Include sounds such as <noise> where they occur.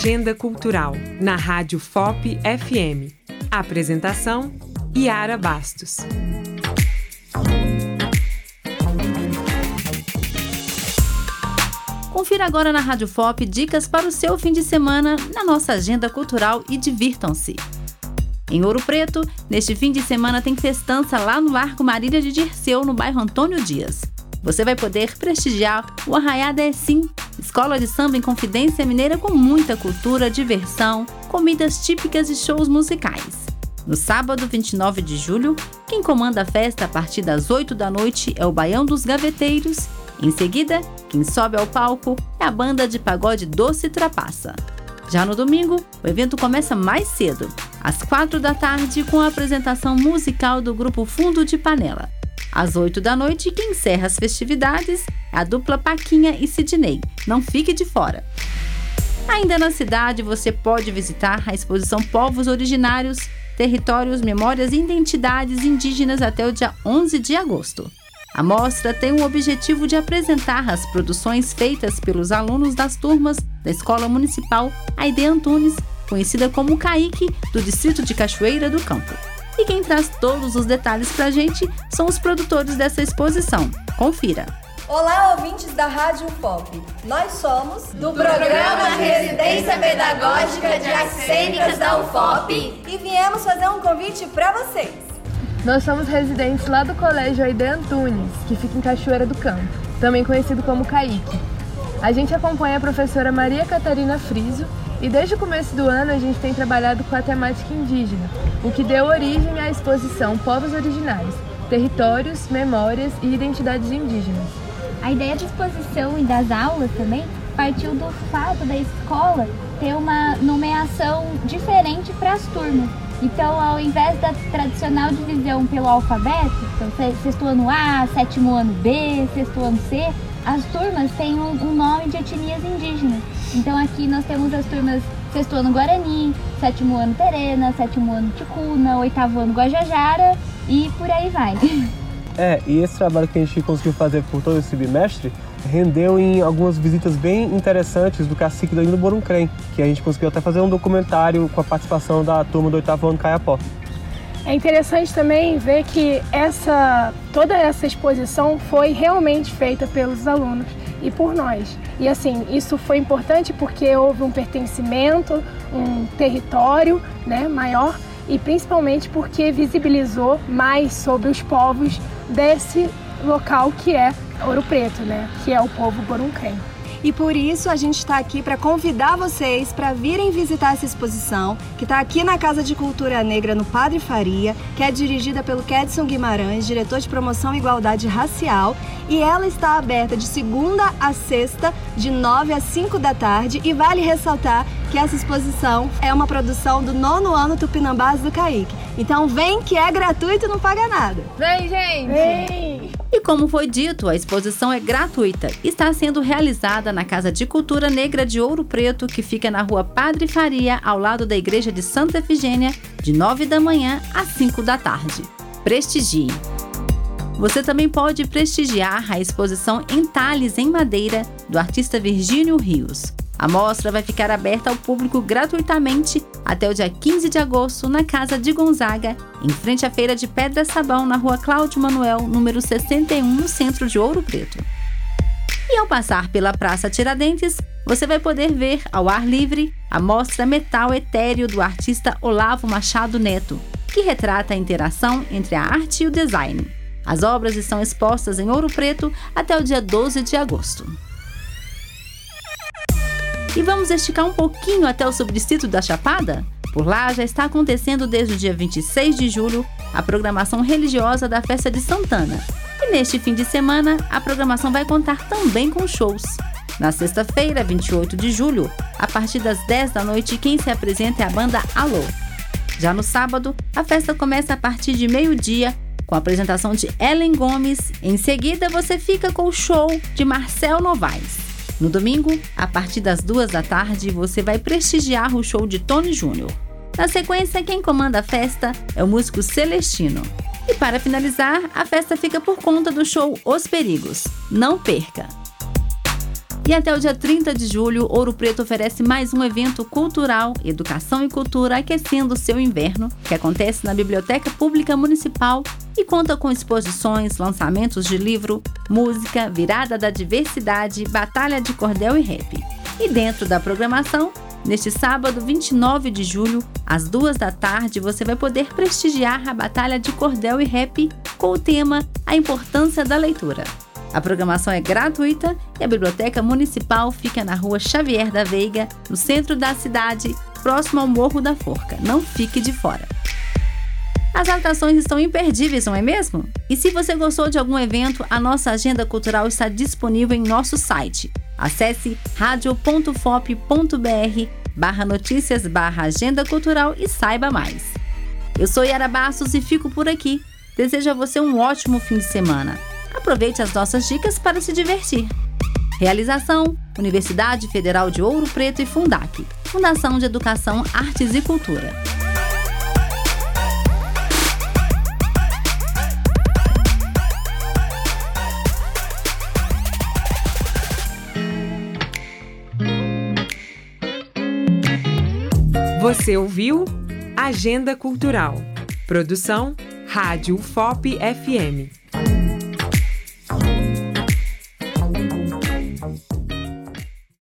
Agenda Cultural, na Rádio FOP FM. Apresentação: Yara Bastos. Confira agora na Rádio FOP dicas para o seu fim de semana na nossa agenda cultural e divirtam-se. Em Ouro Preto, neste fim de semana tem festança lá no Arco Marília de Dirceu, no bairro Antônio Dias. Você vai poder prestigiar o Arraiada é Sim, escola de samba em Confidência Mineira com muita cultura, diversão, comidas típicas e shows musicais. No sábado 29 de julho, quem comanda a festa a partir das 8 da noite é o Baião dos Gaveteiros. Em seguida, quem sobe ao palco é a banda de pagode Doce Trapaça. Já no domingo, o evento começa mais cedo, às 4 da tarde, com a apresentação musical do grupo Fundo de Panela. Às 8 da noite, quem encerra as festividades é a dupla Paquinha e Sidney. Não fique de fora. Ainda na cidade, você pode visitar a exposição Povos Originários, Territórios, Memórias e Identidades Indígenas até o dia 11 de agosto. A mostra tem o objetivo de apresentar as produções feitas pelos alunos das turmas da Escola Municipal Aide Antunes, conhecida como CAIC, do Distrito de Cachoeira do Campo. E quem traz todos os detalhes pra gente são os produtores dessa exposição. Confira! Olá, ouvintes da Rádio Pop. Nós somos do programa Residência Pedagógica de Artes Cênicas da UFOP e viemos fazer um convite para vocês. Nós somos residentes lá do Colégio Aide Antunes, que fica em Cachoeira do Campo, também conhecido como CAIC. A gente acompanha a professora Maria Catarina Friso e desde o começo do ano a gente tem trabalhado com a temática indígena, o que deu origem à exposição Povos Originários, Territórios, Memórias e Identidades Indígenas. A ideia da exposição e das aulas também partiu do fato da escola ter uma nomeação diferente para as turmas. Então, ao invés da tradicional divisão pelo alfabeto, então sexto ano A, sétimo ano B, sexto ano C, as turmas têm um nome de etnias indígenas. Então aqui nós temos as turmas sexto ano Guarani, sétimo ano Terena, sétimo ano Ticuna, oitavo ano Guajajara e por aí vai. <laughs> É, e esse trabalho que a gente conseguiu fazer por todo esse bimestre rendeu em algumas visitas bem interessantes do cacique do Indo Boruncrem, que a gente conseguiu até fazer um documentário com a participação da turma do oitavo ano Caiapó. É interessante também ver que essa toda essa exposição foi realmente feita pelos alunos e por nós. E assim, isso foi importante porque houve um pertencimento, um território né, maior e principalmente porque visibilizou mais sobre os povos desse local que é Ouro Preto, né? Que é o povo Boruncrem. E por isso a gente está aqui para convidar vocês para virem visitar essa exposição, que está aqui na Casa de Cultura Negra no Padre Faria, que é dirigida pelo Kedson Guimarães, diretor de promoção e igualdade racial, e ela está aberta de segunda a sexta, de 9 a 5 da tarde, e vale ressaltar que essa exposição é uma produção do nono ano Tupinambás do Caíque. Então vem que é gratuito e não paga nada. Vem, gente! Vem! E como foi dito, a exposição é gratuita. Está sendo realizada na Casa de Cultura Negra de Ouro Preto, que fica na rua Padre Faria, ao lado da Igreja de Santa Efigênia, de 9 da manhã às 5 da tarde. Prestigie! Você também pode prestigiar a exposição Entalhes em Madeira, do artista Virgínio Rios. A mostra vai ficar aberta ao público gratuitamente até o dia 15 de agosto na Casa de Gonzaga, em frente à Feira de Pedra Sabão, na rua Cláudio Manuel, número 61, no centro de Ouro Preto. E ao passar pela Praça Tiradentes, você vai poder ver ao ar livre a mostra Metal Etéreo do artista Olavo Machado Neto, que retrata a interação entre a arte e o design. As obras estão expostas em Ouro Preto até o dia 12 de agosto. E vamos esticar um pouquinho até o subdistrito da Chapada? Por lá já está acontecendo desde o dia 26 de julho a programação religiosa da Festa de Santana. E neste fim de semana, a programação vai contar também com shows. Na sexta-feira, 28 de julho, a partir das 10 da noite, quem se apresenta é a banda Alô. Já no sábado, a festa começa a partir de meio-dia com a apresentação de Ellen Gomes. Em seguida, você fica com o show de Marcel Novaes. No domingo, a partir das duas da tarde, você vai prestigiar o show de Tony Júnior. Na sequência, quem comanda a festa é o músico Celestino. E para finalizar, a festa fica por conta do show Os Perigos. Não perca! E até o dia 30 de julho, Ouro Preto oferece mais um evento cultural, Educação e Cultura Aquecendo Seu Inverno, que acontece na Biblioteca Pública Municipal e conta com exposições, lançamentos de livro, música, virada da diversidade, batalha de cordel e rap. E dentro da programação, neste sábado 29 de julho, às duas da tarde, você vai poder prestigiar a batalha de cordel e rap com o tema A Importância da Leitura. A programação é gratuita e a Biblioteca Municipal fica na rua Xavier da Veiga, no centro da cidade, próximo ao Morro da Forca. Não fique de fora. As atrações estão imperdíveis, não é mesmo? E se você gostou de algum evento, a nossa agenda cultural está disponível em nosso site. Acesse radio.fop.br barra notícias barra agenda cultural e saiba mais. Eu sou Yara Bastos e fico por aqui. Desejo a você um ótimo fim de semana. Aproveite as nossas dicas para se divertir. Realização: Universidade Federal de Ouro Preto e Fundac, Fundação de Educação, Artes e Cultura. Você ouviu Agenda Cultural. Produção Rádio FOP FM.